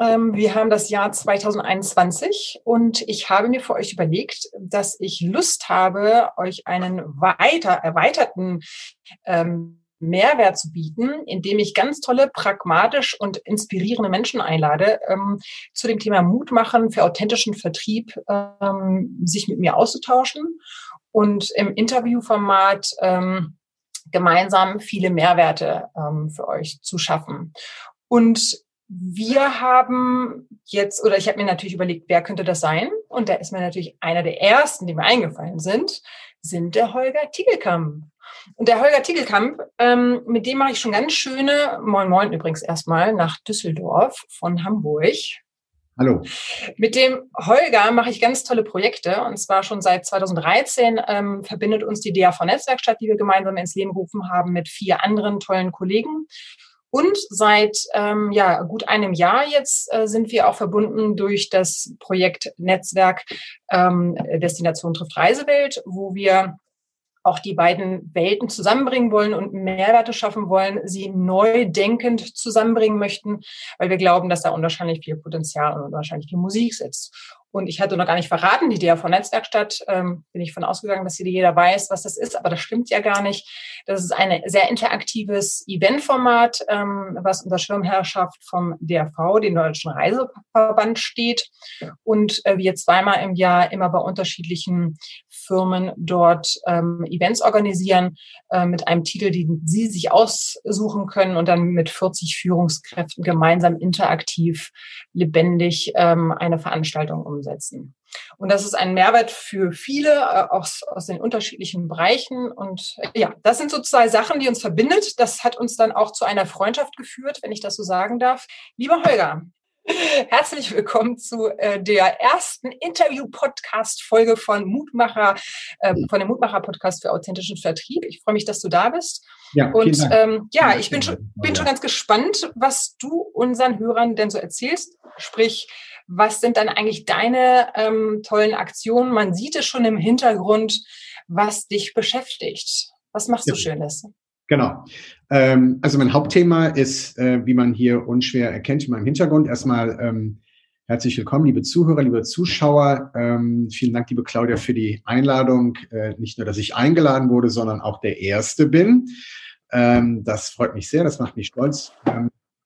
Ähm, wir haben das Jahr 2021 und ich habe mir für euch überlegt, dass ich Lust habe, euch einen weiter erweiterten ähm, Mehrwert zu bieten, indem ich ganz tolle, pragmatisch und inspirierende Menschen einlade, ähm, zu dem Thema Mut machen für authentischen Vertrieb, ähm, sich mit mir auszutauschen und im Interviewformat ähm, gemeinsam viele Mehrwerte ähm, für euch zu schaffen. Und wir haben jetzt, oder ich habe mir natürlich überlegt, wer könnte das sein? Und da ist mir natürlich einer der ersten, die mir eingefallen sind, sind der Holger Tiegelkamp. Und der Holger Tiegelkamp, ähm, mit dem mache ich schon ganz schöne, moin moin übrigens erstmal, nach Düsseldorf von Hamburg. Hallo. Mit dem Holger mache ich ganz tolle Projekte und zwar schon seit 2013 ähm, verbindet uns die DAV Netzwerkstatt, die wir gemeinsam ins Leben gerufen haben, mit vier anderen tollen Kollegen. Und seit ähm, ja, gut einem Jahr jetzt äh, sind wir auch verbunden durch das Projekt Netzwerk ähm, Destination trifft Reisewelt, wo wir auch die beiden Welten zusammenbringen wollen und Mehrwerte schaffen wollen, sie neu denkend zusammenbringen möchten, weil wir glauben, dass da unwahrscheinlich viel Potenzial und unwahrscheinlich viel Musik sitzt. Und ich hatte noch gar nicht verraten, die DAV Netzwerkstatt, ähm, bin ich von ausgegangen, dass jeder weiß, was das ist, aber das stimmt ja gar nicht. Das ist ein sehr interaktives Eventformat, ähm, was unter Schirmherrschaft vom DAV, dem Deutschen Reiseverband, steht und äh, wir zweimal im Jahr immer bei unterschiedlichen Firmen dort ähm, Events organisieren äh, mit einem Titel, den Sie sich aussuchen können und dann mit 40 Führungskräften gemeinsam interaktiv, lebendig ähm, eine Veranstaltung um umsetzen. Und das ist ein Mehrwert für viele äh, aus, aus den unterschiedlichen Bereichen. Und äh, ja, das sind so zwei Sachen, die uns verbindet. Das hat uns dann auch zu einer Freundschaft geführt, wenn ich das so sagen darf. Lieber Holger, Herzlich willkommen zu äh, der ersten Interview-Podcast-Folge von Mutmacher, von dem Mutmacher-Podcast für authentischen Vertrieb. Ich freue mich, dass du da bist. Ja, und ähm, ja, ich bin schon, bin schon ganz gespannt, was du unseren Hörern denn so erzählst. Sprich, was sind dann eigentlich deine ähm, tollen Aktionen? Man sieht es schon im Hintergrund, was dich beschäftigt. Was machst ja. du Schönes? Genau. Ähm, also mein Hauptthema ist, äh, wie man hier unschwer erkennt in meinem Hintergrund, erstmal ähm, herzlich willkommen, liebe Zuhörer, liebe Zuschauer. Ähm, vielen Dank, liebe Claudia, für die Einladung. Äh, nicht nur, dass ich eingeladen wurde, sondern auch der Erste bin. Ähm, das freut mich sehr, das macht mich stolz.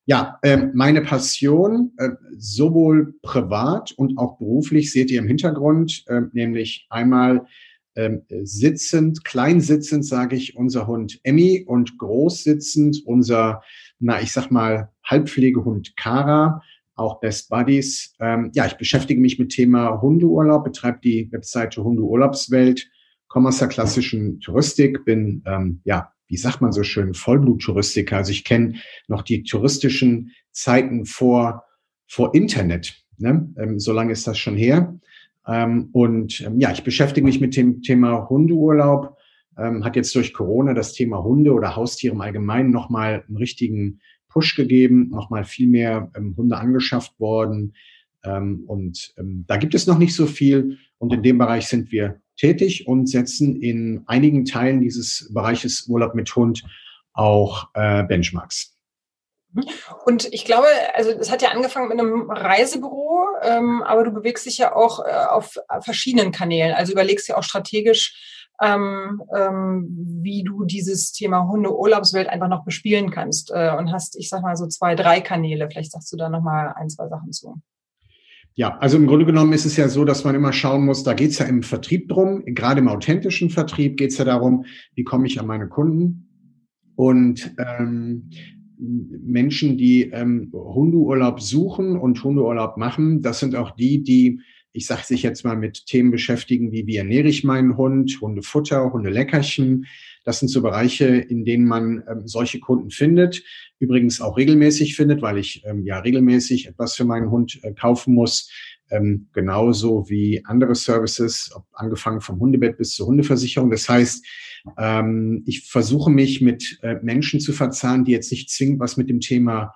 Ja, äh, meine Passion, äh, sowohl privat und auch beruflich, seht ihr im Hintergrund, äh, nämlich einmal ähm, sitzend, klein sitzend, sage ich, unser Hund Emmy und groß sitzend unser, na, ich sag mal, Halbpflegehund Kara, auch Best Buddies. Ähm, ja, ich beschäftige mich mit Thema Hundeurlaub, betreibe die Webseite Hundeurlaubswelt, komme aus der klassischen Touristik, bin ähm, ja wie sagt man so schön, Vollblut-Touristiker. Also ich kenne noch die touristischen Zeiten vor, vor Internet. Ne? Ähm, so lange ist das schon her. Ähm, und ähm, ja, ich beschäftige mich mit dem Thema Hundeurlaub. Ähm, hat jetzt durch Corona das Thema Hunde oder Haustiere im Allgemeinen nochmal einen richtigen Push gegeben, nochmal viel mehr ähm, Hunde angeschafft worden. Ähm, und da gibt es noch nicht so viel. Und in dem Bereich sind wir tätig und setzen in einigen Teilen dieses Bereiches Urlaub mit Hund auch äh, Benchmarks. Und ich glaube, also es hat ja angefangen mit einem Reisebüro, ähm, aber du bewegst dich ja auch äh, auf verschiedenen Kanälen. Also überlegst ja auch strategisch, ähm, ähm, wie du dieses Thema Hunde-Urlaubswelt einfach noch bespielen kannst äh, und hast, ich sag mal, so zwei, drei Kanäle. Vielleicht sagst du da noch mal ein, zwei Sachen zu. Ja, also im Grunde genommen ist es ja so, dass man immer schauen muss, da geht es ja im Vertrieb drum, gerade im authentischen Vertrieb geht es ja darum, wie komme ich an meine Kunden. Und ähm, Menschen, die ähm, Hundeurlaub suchen und Hundeurlaub machen, das sind auch die, die, ich sage sich jetzt mal, mit Themen beschäftigen, wie wie ernähre ich meinen Hund, Hundefutter, Hundeleckerchen, das sind so Bereiche, in denen man ähm, solche Kunden findet. Übrigens auch regelmäßig findet, weil ich ähm, ja regelmäßig etwas für meinen Hund äh, kaufen muss. ähm, genauso wie andere Services, angefangen vom Hundebett bis zur Hundeversicherung. Das heißt, ähm, ich versuche mich mit äh, Menschen zu verzahnen, die jetzt nicht zwingend was mit dem Thema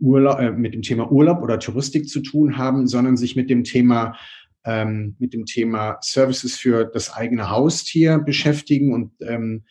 Urlaub, äh, mit dem Thema Urlaub oder Touristik zu tun haben, sondern sich mit dem Thema ähm, mit dem Thema Services für das eigene Haustier beschäftigen und ähm,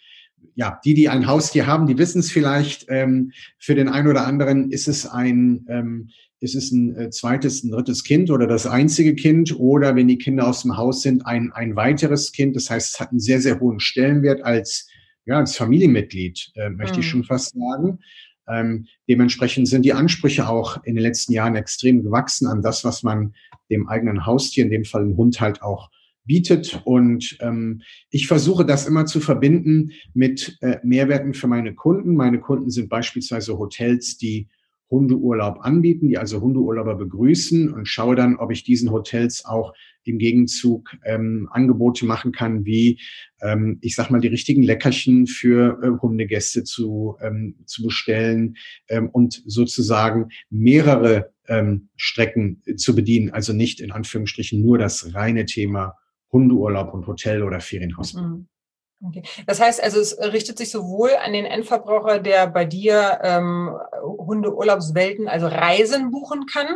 ja, die, die ein Haustier haben, die wissen es vielleicht. Ähm, für den einen oder anderen ist es ein, ähm, ist es ein äh, zweites, ein drittes Kind oder das einzige Kind oder wenn die Kinder aus dem Haus sind, ein, ein weiteres Kind. Das heißt, es hat einen sehr, sehr hohen Stellenwert als, ja, als Familienmitglied, äh, möchte mhm. ich schon fast sagen. Ähm, dementsprechend sind die Ansprüche auch in den letzten Jahren extrem gewachsen an das, was man dem eigenen Haustier, in dem Fall dem Hund halt auch bietet. Und ähm, ich versuche das immer zu verbinden mit äh, Mehrwerten für meine Kunden. Meine Kunden sind beispielsweise Hotels, die Hundeurlaub anbieten, die also Hundeurlauber begrüßen und schaue dann, ob ich diesen Hotels auch im Gegenzug ähm, Angebote machen kann, wie ähm, ich sag mal die richtigen Leckerchen für äh, Hundegäste zu ähm, zu bestellen ähm, und sozusagen mehrere ähm, Strecken zu bedienen, also nicht in Anführungsstrichen nur das reine Thema Hundeurlaub und Hotel oder Ferienhaus. Mhm. Okay. Das heißt also, es richtet sich sowohl an den Endverbraucher, der bei dir ähm, Hundeurlaubswelten, also Reisen buchen kann,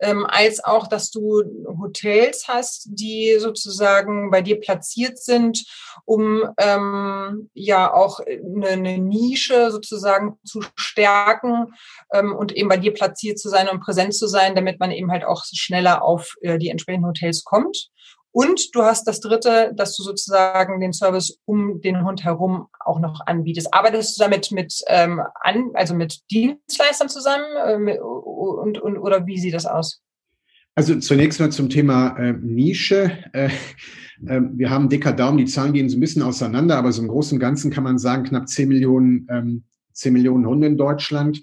ähm, als auch, dass du Hotels hast, die sozusagen bei dir platziert sind, um ähm, ja auch eine, eine Nische sozusagen zu stärken ähm, und eben bei dir platziert zu sein und präsent zu sein, damit man eben halt auch schneller auf äh, die entsprechenden Hotels kommt. Und du hast das dritte, dass du sozusagen den Service um den Hund herum auch noch anbietest. Arbeitest du damit mit, ähm, an, also mit Dienstleistern zusammen äh, und, und, oder wie sieht das aus? Also zunächst mal zum Thema äh, Nische. Äh, äh, wir haben dicker Daumen, die Zahlen gehen so ein bisschen auseinander, aber so im Großen und Ganzen kann man sagen, knapp 10 Millionen, ähm, 10 Millionen Hunde in Deutschland.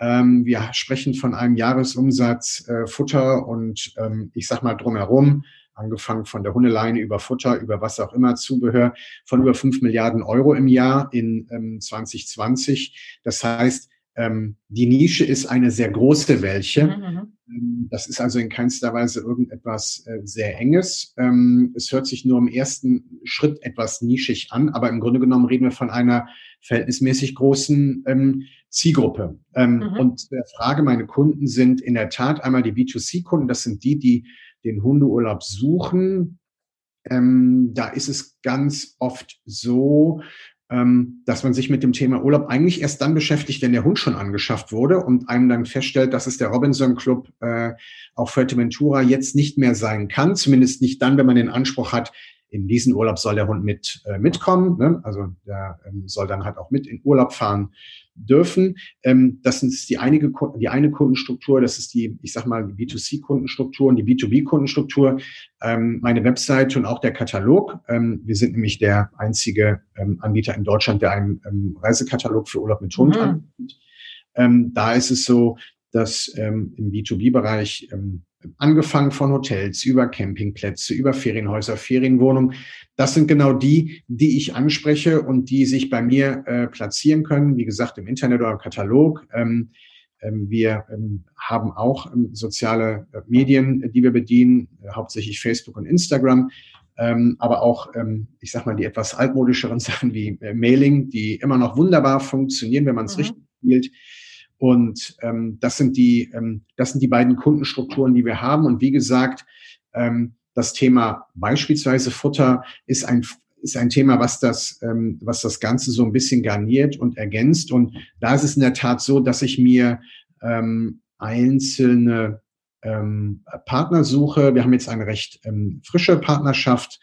Ähm, wir sprechen von einem Jahresumsatz äh, Futter und ähm, ich sag mal drumherum angefangen von der Hundeleine über Futter, über was auch immer, Zubehör, von über fünf Milliarden Euro im Jahr in ähm, 2020. Das heißt, ähm, die Nische ist eine sehr große welche. Mhm, mhm. Ähm, das ist also in keinster Weise irgendetwas äh, sehr Enges. Ähm, es hört sich nur im ersten Schritt etwas nischig an, aber im Grunde genommen reden wir von einer verhältnismäßig großen ähm, Zielgruppe. Ähm, mhm. Und der Frage, meine Kunden sind in der Tat einmal die B2C-Kunden, das sind die, die den Hundeurlaub suchen, ähm, da ist es ganz oft so, ähm, dass man sich mit dem Thema Urlaub eigentlich erst dann beschäftigt, wenn der Hund schon angeschafft wurde und einem dann feststellt, dass es der Robinson Club äh, auf Fuerteventura jetzt nicht mehr sein kann, zumindest nicht dann, wenn man den Anspruch hat, in diesen Urlaub soll der Hund mit äh, mitkommen, ne? also der ähm, soll dann halt auch mit in Urlaub fahren dürfen. Ähm, das ist die, einige, die eine Kundenstruktur, das ist die, ich sag mal, die B2C-Kundenstruktur und die B2B-Kundenstruktur. Ähm, meine Webseite und auch der Katalog. Ähm, wir sind nämlich der einzige ähm, Anbieter in Deutschland, der einen ähm, Reisekatalog für Urlaub mit Hund mhm. anbietet. Ähm, da ist es so, dass im B2B-Bereich angefangen von Hotels über Campingplätze, über Ferienhäuser, Ferienwohnungen. Das sind genau die, die ich anspreche und die sich bei mir äh, platzieren können. Wie gesagt, im Internet oder im Katalog. Ähm, ähm, wir ähm, haben auch ähm, soziale äh, Medien, die wir bedienen, äh, hauptsächlich Facebook und Instagram. Ähm, aber auch, ich sag mal, die etwas altmodischeren Sachen wie äh, Mailing, die immer noch wunderbar funktionieren, wenn man es mhm. richtig spielt. Und ähm, das sind die, ähm, das sind die beiden Kundenstrukturen, die wir haben. Und wie gesagt, ähm, das Thema beispielsweise Futter ist ein ist ein Thema, was das, ähm, was das Ganze so ein bisschen garniert und ergänzt. Und da ist es in der Tat so, dass ich mir ähm, einzelne ähm, Partner suche. Wir haben jetzt eine recht ähm, frische Partnerschaft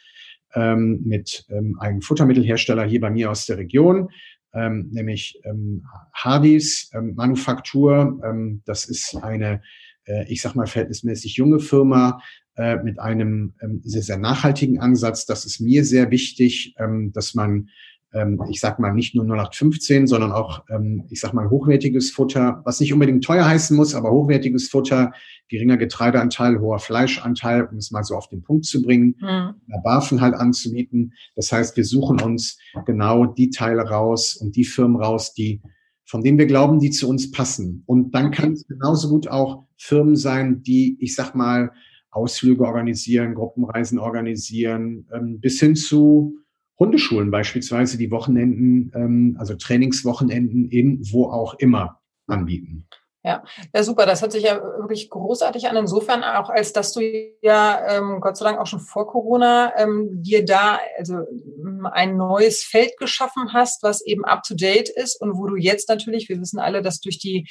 ähm, mit ähm, einem Futtermittelhersteller hier bei mir aus der Region ähm, nämlich ähm, Hardys ähm, Manufaktur. Ähm, das ist eine, äh, ich sag mal, verhältnismäßig junge Firma äh, mit einem ähm, sehr, sehr nachhaltigen Ansatz. Das ist mir sehr wichtig, ähm, dass man ähm, ich sag mal nicht nur 0815, sondern auch, ähm, ich sag mal hochwertiges Futter, was nicht unbedingt teuer heißen muss, aber hochwertiges Futter, geringer Getreideanteil, hoher Fleischanteil, um es mal so auf den Punkt zu bringen, mhm. Barfen halt anzubieten. Das heißt, wir suchen uns genau die Teile raus und die Firmen raus, die von denen wir glauben, die zu uns passen. Und dann kann es genauso gut auch Firmen sein, die, ich sag mal, Ausflüge organisieren, Gruppenreisen organisieren, ähm, bis hin zu Hundeschulen beispielsweise, die Wochenenden, ähm, also Trainingswochenenden in wo auch immer anbieten. Ja, ja, super. Das hört sich ja wirklich großartig an. Insofern auch, als dass du ja ähm, Gott sei Dank auch schon vor Corona ähm, dir da also ein neues Feld geschaffen hast, was eben up to date ist und wo du jetzt natürlich, wir wissen alle, dass durch die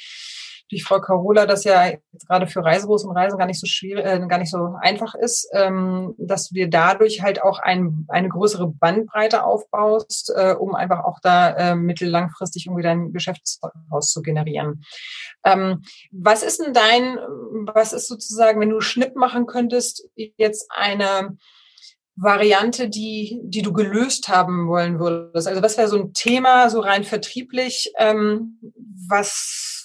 durch Frau Carola das ja gerade für Reisebüros und Reisen gar nicht so schwierig, äh, gar nicht so einfach ist, ähm, dass du dir dadurch halt auch ein, eine größere Bandbreite aufbaust, äh, um einfach auch da äh, mittellangfristig irgendwie dein Geschäft zu generieren. Ähm, was ist denn dein, was ist sozusagen, wenn du Schnipp machen könntest, jetzt eine Variante, die, die du gelöst haben wollen würdest? Also was wäre so ein Thema, so rein vertrieblich, ähm, was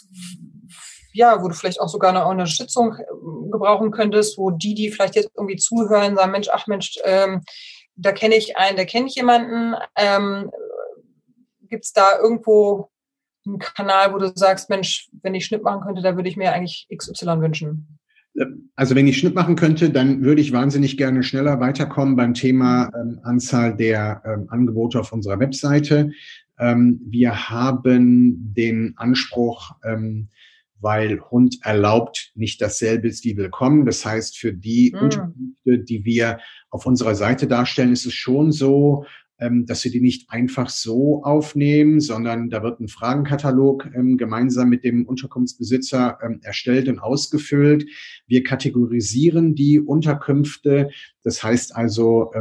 ja, wo du vielleicht auch sogar eine Unterstützung äh, gebrauchen könntest, wo die, die vielleicht jetzt irgendwie zuhören, sagen, Mensch, ach Mensch, ähm, da kenne ich einen, da kenne ich jemanden. Ähm, Gibt es da irgendwo einen Kanal, wo du sagst, Mensch, wenn ich Schnitt machen könnte, da würde ich mir eigentlich XY wünschen? Also wenn ich Schnitt machen könnte, dann würde ich wahnsinnig gerne schneller weiterkommen beim Thema ähm, Anzahl der ähm, Angebote auf unserer Webseite. Ähm, wir haben den Anspruch, ähm, weil Hund erlaubt nicht dasselbe ist wie willkommen. Das heißt, für die mhm. Unterkünfte, die wir auf unserer Seite darstellen, ist es schon so, dass wir die nicht einfach so aufnehmen, sondern da wird ein Fragenkatalog ähm, gemeinsam mit dem Unterkunftsbesitzer ähm, erstellt und ausgefüllt. Wir kategorisieren die Unterkünfte. Das heißt also,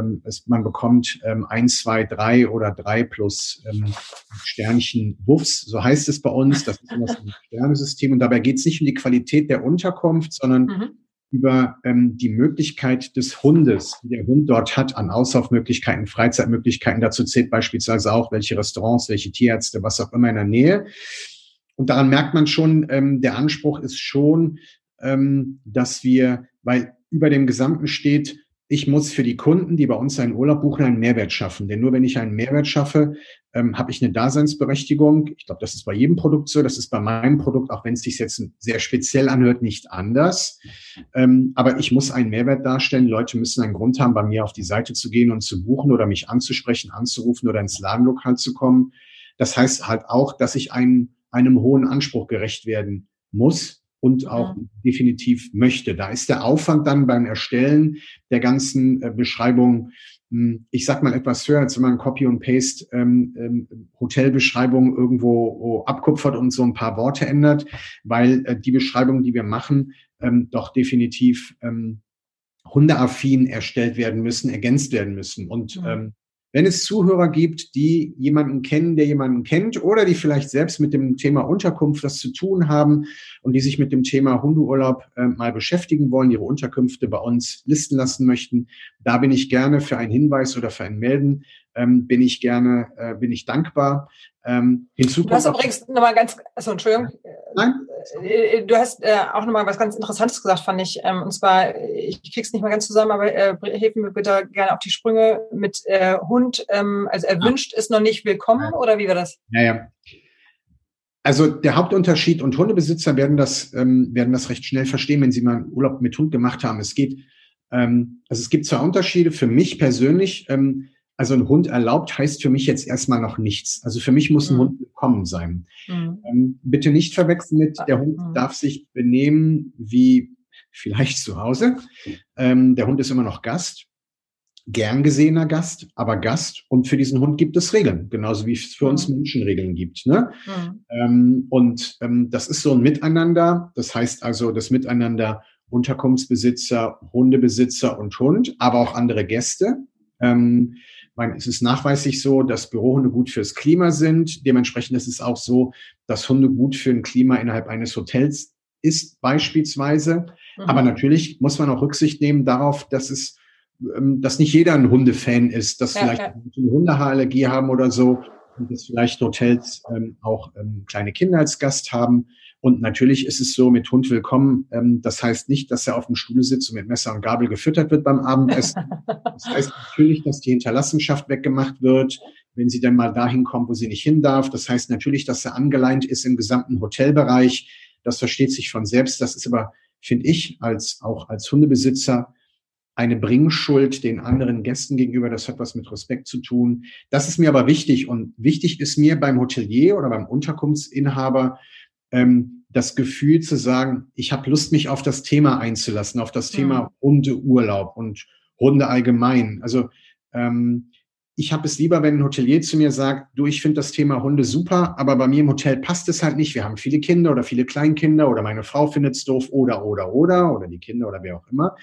man bekommt ein, zwei, drei oder drei plus Sternchen Wuffs, so heißt es bei uns. Das ist immer so ein Sternesystem. Und dabei geht es nicht um die Qualität der Unterkunft, sondern mhm über ähm, die Möglichkeit des Hundes, die der Hund dort hat, an Auslaufmöglichkeiten, Freizeitmöglichkeiten. Dazu zählt beispielsweise auch, welche Restaurants, welche Tierärzte, was auch immer in der Nähe. Und daran merkt man schon, ähm, der Anspruch ist schon, ähm, dass wir, weil über dem Gesamten steht, ich muss für die Kunden, die bei uns einen Urlaub buchen, einen Mehrwert schaffen. Denn nur wenn ich einen Mehrwert schaffe, ähm, habe ich eine Daseinsberechtigung. Ich glaube, das ist bei jedem Produkt so. Das ist bei meinem Produkt, auch wenn es sich jetzt sehr speziell anhört, nicht anders. Ähm, aber ich muss einen Mehrwert darstellen. Leute müssen einen Grund haben, bei mir auf die Seite zu gehen und zu buchen oder mich anzusprechen, anzurufen oder ins Ladenlokal zu kommen. Das heißt halt auch, dass ich einen, einem hohen Anspruch gerecht werden muss und auch ja. definitiv möchte. Da ist der Aufwand dann beim Erstellen der ganzen äh, Beschreibung, hm, ich sag mal etwas höher, als wenn man Copy und Paste ähm, ähm, Hotelbeschreibung irgendwo abkupfert und so ein paar Worte ändert, weil äh, die Beschreibungen, die wir machen, ähm, doch definitiv ähm, hundeaffin erstellt werden müssen, ergänzt werden müssen. Und ja. ähm, wenn es Zuhörer gibt, die jemanden kennen, der jemanden kennt oder die vielleicht selbst mit dem Thema Unterkunft was zu tun haben und die sich mit dem Thema Hundeurlaub äh, mal beschäftigen wollen, ihre Unterkünfte bei uns listen lassen möchten, da bin ich gerne für einen Hinweis oder für ein Melden, ähm, bin ich gerne, äh, bin ich dankbar. Ähm, hinzu du hast übrigens nochmal ganz, also Entschuldigung, Nein? Äh, äh, du hast äh, auch nochmal was ganz Interessantes gesagt, fand ich. Ähm, und zwar, ich krieg's nicht mal ganz zusammen, aber äh, hilf mir bitte gerne auf die Sprünge mit äh, Hund. Ähm, also erwünscht ja. ist noch nicht willkommen oder wie war das? Ja, ja. Also der Hauptunterschied und Hundebesitzer werden das ähm, werden das recht schnell verstehen, wenn sie mal einen Urlaub mit Hund gemacht haben. Es geht, ähm, also es gibt zwei Unterschiede für mich persönlich. Ähm, also ein Hund erlaubt heißt für mich jetzt erstmal noch nichts. Also für mich muss ein mhm. Hund willkommen sein. Mhm. Ähm, bitte nicht verwechseln mit, der Hund mhm. darf sich benehmen wie vielleicht zu Hause. Ähm, der Hund ist immer noch Gast, gern gesehener Gast, aber Gast. Und für diesen Hund gibt es Regeln, genauso wie es für uns mhm. Menschen Regeln gibt. Ne? Mhm. Ähm, und ähm, das ist so ein Miteinander. Das heißt also, das Miteinander Unterkunftsbesitzer, Hundebesitzer und Hund, aber auch andere Gäste. Ähm, meine, es ist nachweislich so, dass Bürohunde gut fürs Klima sind. Dementsprechend ist es auch so, dass Hunde gut für ein Klima innerhalb eines Hotels ist, beispielsweise. Mhm. Aber natürlich muss man auch Rücksicht nehmen darauf, dass es, ähm, dass nicht jeder ein Hundefan ist, dass ja, vielleicht ja. eine Hundehaarallergie haben oder so und dass vielleicht Hotels ähm, auch ähm, kleine Kinder als Gast haben. Und natürlich ist es so mit Hund willkommen. Ähm, das heißt nicht, dass er auf dem Stuhl sitzt und mit Messer und Gabel gefüttert wird beim Abendessen. Das heißt natürlich, dass die Hinterlassenschaft weggemacht wird, wenn sie dann mal dahin kommt, wo sie nicht hin darf. Das heißt natürlich, dass er angeleint ist im gesamten Hotelbereich. Das versteht sich von selbst. Das ist aber finde ich, als auch als Hundebesitzer eine Bringschuld den anderen Gästen gegenüber. Das hat was mit Respekt zu tun. Das ist mir aber wichtig. Und wichtig ist mir beim Hotelier oder beim Unterkunftsinhaber ähm, das Gefühl zu sagen, ich habe Lust, mich auf das Thema einzulassen, auf das Thema mhm. Hundeurlaub und Hunde allgemein. Also ähm, ich habe es lieber, wenn ein Hotelier zu mir sagt, du, ich finde das Thema Hunde super, aber bei mir im Hotel passt es halt nicht. Wir haben viele Kinder oder viele Kleinkinder oder meine Frau findet es doof oder, oder, oder, oder die Kinder oder wer auch immer.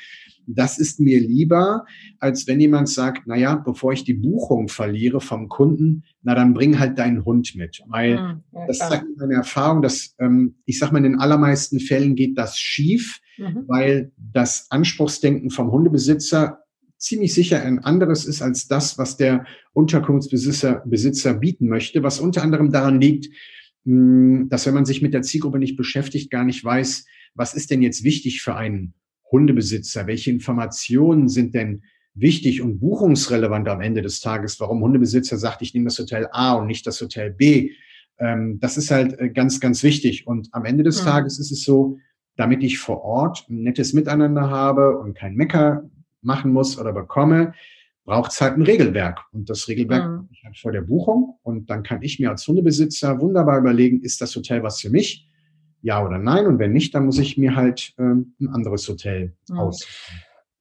Das ist mir lieber, als wenn jemand sagt, na ja, bevor ich die Buchung verliere vom Kunden, na dann bring halt deinen Hund mit. Weil mhm, ja, das zeigt meine Erfahrung, dass, ähm, ich sag mal, in den allermeisten Fällen geht das schief, mhm. weil das Anspruchsdenken vom Hundebesitzer ziemlich sicher ein anderes ist als das, was der Unterkunftsbesitzer Besitzer bieten möchte, was unter anderem daran liegt, hm, dass wenn man sich mit der Zielgruppe nicht beschäftigt, gar nicht weiß, was ist denn jetzt wichtig für einen Hundebesitzer? Welche Informationen sind denn wichtig und buchungsrelevant am Ende des Tages? Warum Hundebesitzer sagt, ich nehme das Hotel A und nicht das Hotel B? Ähm, das ist halt äh, ganz, ganz wichtig. Und am Ende des mhm. Tages ist es so, damit ich vor Ort ein nettes Miteinander habe und kein Mecker machen muss oder bekomme, braucht es halt ein Regelwerk. Und das Regelwerk mhm. ich halt vor der Buchung. Und dann kann ich mir als Hundebesitzer wunderbar überlegen, ist das Hotel was für mich? Ja oder nein? Und wenn nicht, dann muss ich mir halt ähm, ein anderes Hotel mhm. aussuchen.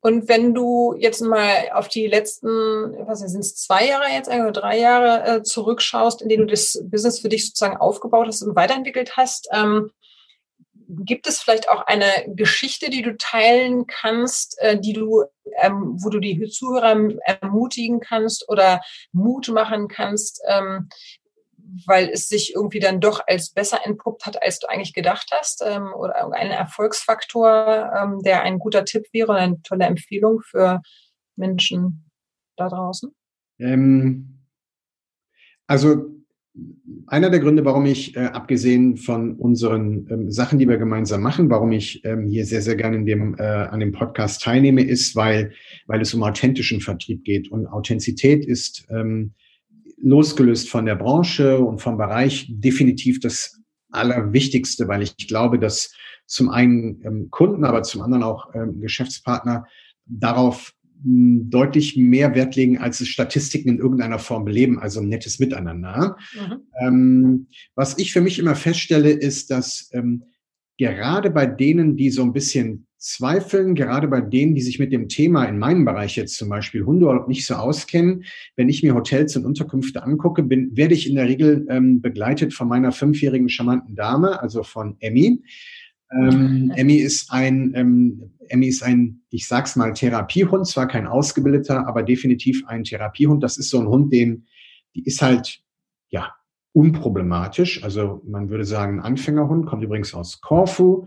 Und wenn du jetzt mal auf die letzten, was sind es zwei Jahre jetzt, oder drei Jahre äh, zurückschaust, in denen du das Business für dich sozusagen aufgebaut hast und weiterentwickelt hast, ähm, gibt es vielleicht auch eine Geschichte, die du teilen kannst, äh, die du, ähm, wo du die Zuhörer ermutigen kannst oder Mut machen kannst, ähm, weil es sich irgendwie dann doch als besser entpuppt hat, als du eigentlich gedacht hast, ähm, oder ein Erfolgsfaktor, ähm, der ein guter Tipp wäre oder eine tolle Empfehlung für Menschen da draußen? Ähm, also einer der Gründe, warum ich, äh, abgesehen von unseren ähm, Sachen, die wir gemeinsam machen, warum ich ähm, hier sehr, sehr gerne in dem, äh, an dem Podcast teilnehme, ist, weil, weil es um authentischen Vertrieb geht. Und Authentizität ist ähm, losgelöst von der Branche und vom Bereich definitiv das Allerwichtigste, weil ich glaube, dass zum einen ähm, Kunden, aber zum anderen auch ähm, Geschäftspartner darauf deutlich mehr Wert legen, als es Statistiken in irgendeiner Form beleben, also ein nettes Miteinander. Mhm. Ähm, was ich für mich immer feststelle, ist, dass ähm, gerade bei denen, die so ein bisschen zweifeln, gerade bei denen, die sich mit dem Thema in meinem Bereich jetzt zum Beispiel Hundeurlaub nicht so auskennen, wenn ich mir Hotels und Unterkünfte angucke, bin, werde ich in der Regel ähm, begleitet von meiner fünfjährigen charmanten Dame, also von Emmy. Ähm, Emmy ist ein, ähm, Emmy ist ein, ich sag's mal, Therapiehund, zwar kein ausgebildeter, aber definitiv ein Therapiehund. Das ist so ein Hund, den, die ist halt, ja, unproblematisch. Also man würde sagen, ein Anfängerhund, kommt übrigens aus Korfu.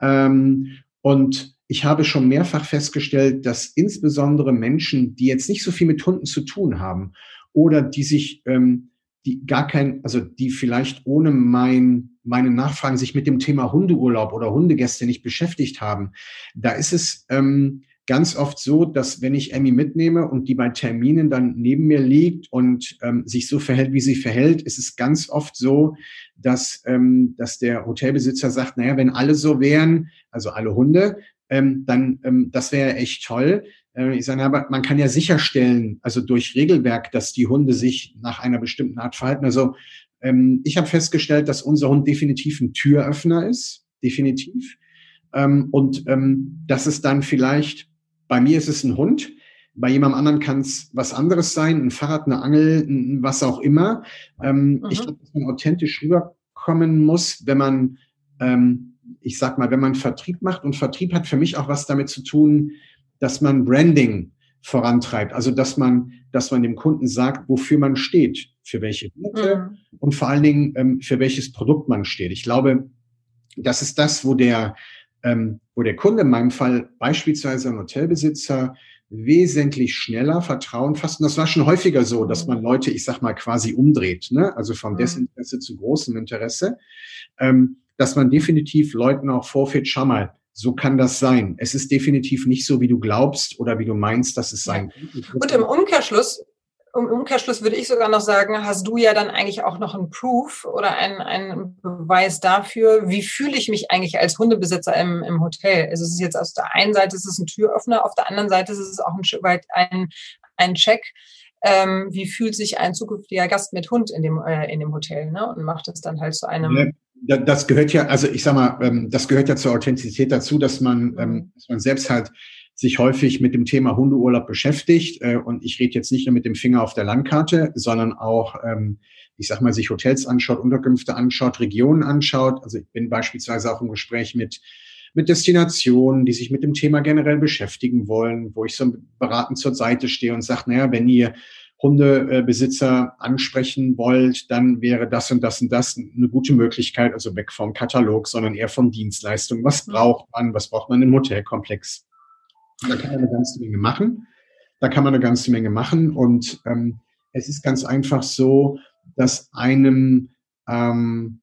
Ähm, und ich habe schon mehrfach festgestellt, dass insbesondere Menschen, die jetzt nicht so viel mit Hunden zu tun haben oder die sich ähm, die gar kein, also die vielleicht ohne mein, meine Nachfragen sich mit dem Thema Hundeurlaub oder Hundegäste nicht beschäftigt haben, da ist es ähm, ganz oft so, dass wenn ich Emmy mitnehme und die bei Terminen dann neben mir liegt und ähm, sich so verhält, wie sie verhält, ist es ganz oft so, dass, ähm, dass der Hotelbesitzer sagt, naja, wenn alle so wären, also alle Hunde, ähm, dann ähm, das wäre echt toll. Äh, ich sage, aber man kann ja sicherstellen, also durch Regelwerk, dass die Hunde sich nach einer bestimmten Art verhalten. Also ähm, ich habe festgestellt, dass unser Hund definitiv ein Türöffner ist, definitiv. Ähm, und ähm, dass es dann vielleicht, bei mir ist es ein Hund, bei jemandem anderen kann es was anderes sein, ein Fahrrad, eine Angel, ein, was auch immer. Ähm, mhm. Ich glaube, dass man authentisch rüberkommen muss, wenn man, ähm, ich sag mal, wenn man Vertrieb macht. Und Vertrieb hat für mich auch was damit zu tun, dass man Branding vorantreibt. Also dass man, dass man dem Kunden sagt, wofür man steht, für welche Werte mhm. und vor allen Dingen ähm, für welches Produkt man steht. Ich glaube, das ist das, wo der, ähm, wo der Kunde in meinem Fall beispielsweise ein Hotelbesitzer wesentlich schneller Vertrauen fasst. Und das war schon häufiger so, dass man Leute, ich sag mal, quasi umdreht, ne? also vom mhm. Desinteresse zu großem Interesse, ähm, dass man definitiv Leuten auch vorführt, schau mal, so kann das sein. Es ist definitiv nicht so, wie du glaubst oder wie du meinst, dass es sein kann. Und im Umkehrschluss im Umkehrschluss würde ich sogar noch sagen, hast du ja dann eigentlich auch noch einen Proof oder einen, einen Beweis dafür, wie fühle ich mich eigentlich als Hundebesitzer im, im Hotel. Also es ist jetzt aus der einen Seite ist es ein Türöffner, auf der anderen Seite ist es auch ein Stück weit ein, ein Check. Ähm, wie fühlt sich ein zukünftiger Gast mit Hund in dem, äh, in dem Hotel, ne? Und macht es dann halt zu einem. Ja, das gehört ja, also ich sag mal, ähm, das gehört ja zur Authentizität dazu, dass man, ähm, dass man selbst halt sich häufig mit dem Thema Hundeurlaub beschäftigt. Äh, und ich rede jetzt nicht nur mit dem Finger auf der Landkarte, sondern auch, ähm, ich sag mal, sich Hotels anschaut, Unterkünfte anschaut, Regionen anschaut. Also ich bin beispielsweise auch im Gespräch mit mit Destinationen, die sich mit dem Thema generell beschäftigen wollen, wo ich so beratend zur Seite stehe und sage, naja, wenn ihr Hundebesitzer ansprechen wollt, dann wäre das und das und das eine gute Möglichkeit, also weg vom Katalog, sondern eher von Dienstleistungen. Was mhm. braucht man? Was braucht man im Hotelkomplex? Da kann man eine ganze Menge machen. Da kann man eine ganze Menge machen. Und ähm, es ist ganz einfach so, dass einem, ähm,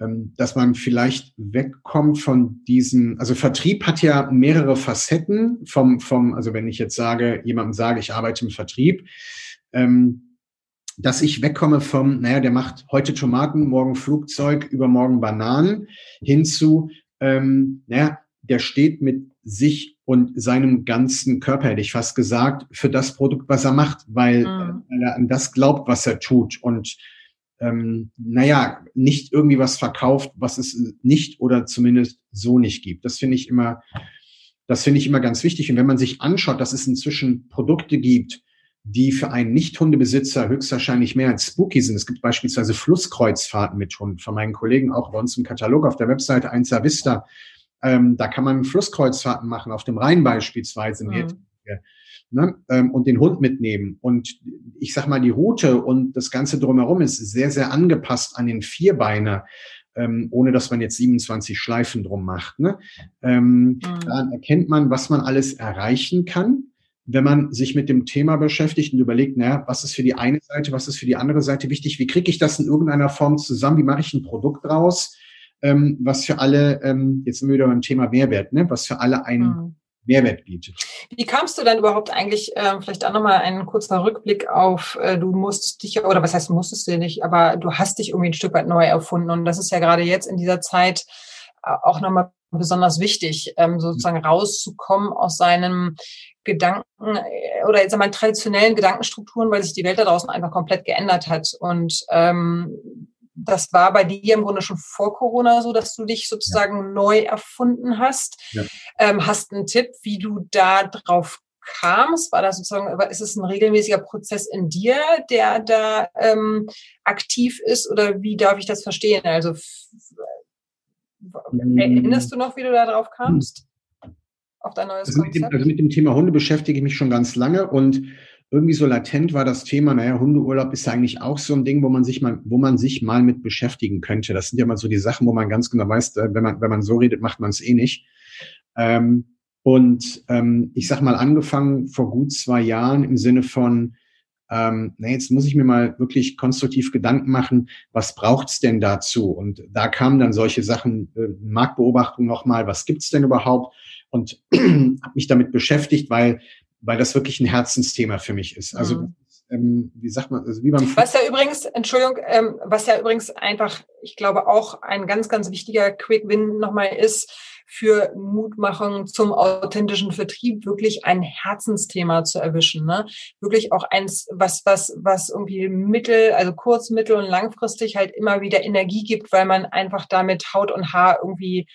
ähm, dass man vielleicht wegkommt von diesen, also Vertrieb hat ja mehrere Facetten vom, vom, also wenn ich jetzt sage, jemandem sage, ich arbeite im Vertrieb, ähm, dass ich wegkomme vom, naja, der macht heute Tomaten, morgen Flugzeug, übermorgen Bananen, hinzu, ähm, naja, der steht mit sich und seinem ganzen Körper, hätte ich fast gesagt, für das Produkt, was er macht, weil, mhm. weil er an das glaubt, was er tut und ähm, naja, nicht irgendwie was verkauft, was es nicht oder zumindest so nicht gibt. Das finde ich immer, das finde ich immer ganz wichtig. Und wenn man sich anschaut, dass es inzwischen Produkte gibt, die für einen Nicht-Hundebesitzer höchstwahrscheinlich mehr als spooky sind. Es gibt beispielsweise Flusskreuzfahrten mit Hund. Von meinen Kollegen auch bei uns im Katalog auf der Webseite Einser Vista ähm, da kann man Flusskreuzfahrten machen, auf dem Rhein beispielsweise. Mhm. Ne, ähm, und den Hund mitnehmen. Und ich sag mal, die Route und das Ganze drumherum ist sehr, sehr angepasst an den Vierbeiner, ähm, ohne dass man jetzt 27 Schleifen drum macht. Ne? Ähm, mhm. Dann erkennt man, was man alles erreichen kann, wenn man sich mit dem Thema beschäftigt und überlegt, naja, was ist für die eine Seite, was ist für die andere Seite wichtig, wie kriege ich das in irgendeiner Form zusammen, wie mache ich ein Produkt draus, ähm, was für alle, ähm, jetzt sind wir wieder beim Thema Mehrwert, ne, was für alle einen mhm. Mehrwert bietet. Wie kamst du dann überhaupt eigentlich, äh, vielleicht auch nochmal einen kurzen Rückblick auf, äh, du musstest dich, oder was heißt musstest du nicht, aber du hast dich irgendwie ein Stück weit neu erfunden und das ist ja gerade jetzt in dieser Zeit äh, auch nochmal besonders wichtig, ähm, sozusagen rauszukommen aus seinem Gedanken äh, oder jetzt einmal traditionellen Gedankenstrukturen, weil sich die Welt da draußen einfach komplett geändert hat und ähm, das war bei dir im Grunde schon vor Corona so, dass du dich sozusagen ja. neu erfunden hast. Ja. Ähm, hast einen Tipp, wie du da drauf kamst? War das sozusagen, ist es ein regelmäßiger Prozess in dir, der da ähm, aktiv ist oder wie darf ich das verstehen? Also hm. erinnerst du noch, wie du da drauf kamst? Auf dein neues also Konzept? Mit dem, also mit dem Thema Hunde beschäftige ich mich schon ganz lange und irgendwie so latent war das Thema, naja, Hundeurlaub ist ja eigentlich auch so ein Ding, wo man sich mal, wo man sich mal mit beschäftigen könnte. Das sind ja mal so die Sachen, wo man ganz genau weiß, äh, wenn man, wenn man so redet, macht man es eh nicht. Ähm, und ähm, ich sag mal, angefangen vor gut zwei Jahren im Sinne von, ähm, na, jetzt muss ich mir mal wirklich konstruktiv Gedanken machen, was braucht's denn dazu? Und da kamen dann solche Sachen, äh, Marktbeobachtung nochmal, was gibt's denn überhaupt? Und habe mich damit beschäftigt, weil weil das wirklich ein Herzensthema für mich ist. Also mhm. ähm, wie sagt man, also wie beim Was ja übrigens, Entschuldigung, ähm, was ja übrigens einfach, ich glaube auch ein ganz, ganz wichtiger Quick Win nochmal ist, für Mutmachung zum authentischen Vertrieb wirklich ein Herzensthema zu erwischen. Ne? Wirklich auch eins, was, was, was irgendwie mittel, also kurz, mittel und langfristig halt immer wieder Energie gibt, weil man einfach damit Haut und Haar irgendwie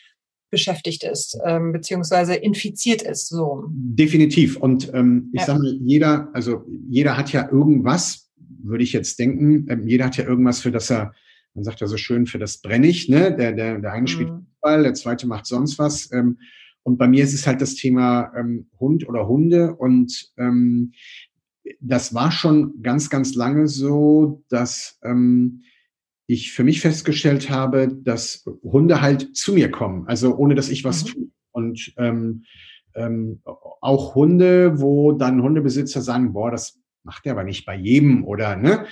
beschäftigt ist, ähm, beziehungsweise infiziert ist. So. Definitiv. Und ähm, ich ja. sage mal, jeder, also jeder hat ja irgendwas, würde ich jetzt denken, ähm, jeder hat ja irgendwas, für das er, man sagt ja so schön, für das brenne ich, ne? Der, der, der eine spielt mhm. Fußball, der zweite macht sonst was. Ähm, und bei mir ist es halt das Thema ähm, Hund oder Hunde. Und ähm, das war schon ganz, ganz lange so, dass ähm, ich für mich festgestellt habe, dass Hunde halt zu mir kommen, also ohne dass ich was mhm. tue. Und ähm, ähm, auch Hunde, wo dann Hundebesitzer sagen, boah, das macht er aber nicht bei jedem oder ne.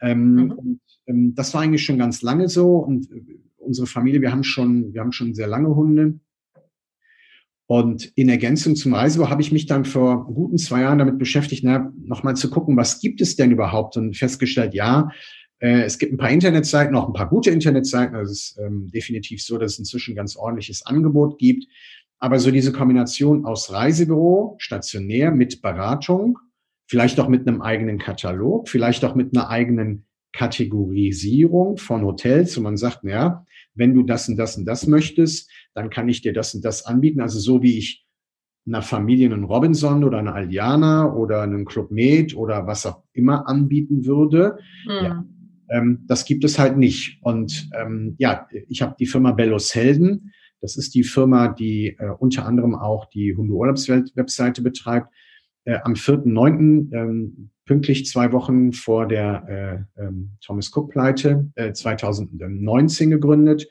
Ähm, mhm. und, ähm, das war eigentlich schon ganz lange so und äh, unsere Familie, wir haben schon, wir haben schon sehr lange Hunde. Und in Ergänzung zum Reisebüro habe ich mich dann vor guten zwei Jahren damit beschäftigt, nochmal zu gucken, was gibt es denn überhaupt? Und festgestellt, ja, es gibt ein paar Internetseiten, auch ein paar gute Internetseiten. Also es ist ähm, definitiv so, dass es inzwischen ganz ordentliches Angebot gibt. Aber so diese Kombination aus Reisebüro, stationär mit Beratung, vielleicht auch mit einem eigenen Katalog, vielleicht auch mit einer eigenen Kategorisierung von Hotels, wo man sagt, na wenn du das und das und das möchtest, dann kann ich dir das und das anbieten. Also so wie ich einer Familie einen Robinson oder eine Aldiana oder einen Club Med oder was auch immer anbieten würde. Mhm. Ja, ähm, das gibt es halt nicht. Und ähm, ja, ich habe die Firma Bellos Helden. Das ist die Firma, die äh, unter anderem auch die Hunde-Urlaubswelt-Webseite betreibt. Äh, am 4.9., ähm, pünktlich zwei Wochen vor der äh, ähm, Thomas Cook-Pleite, äh, 2019 gegründet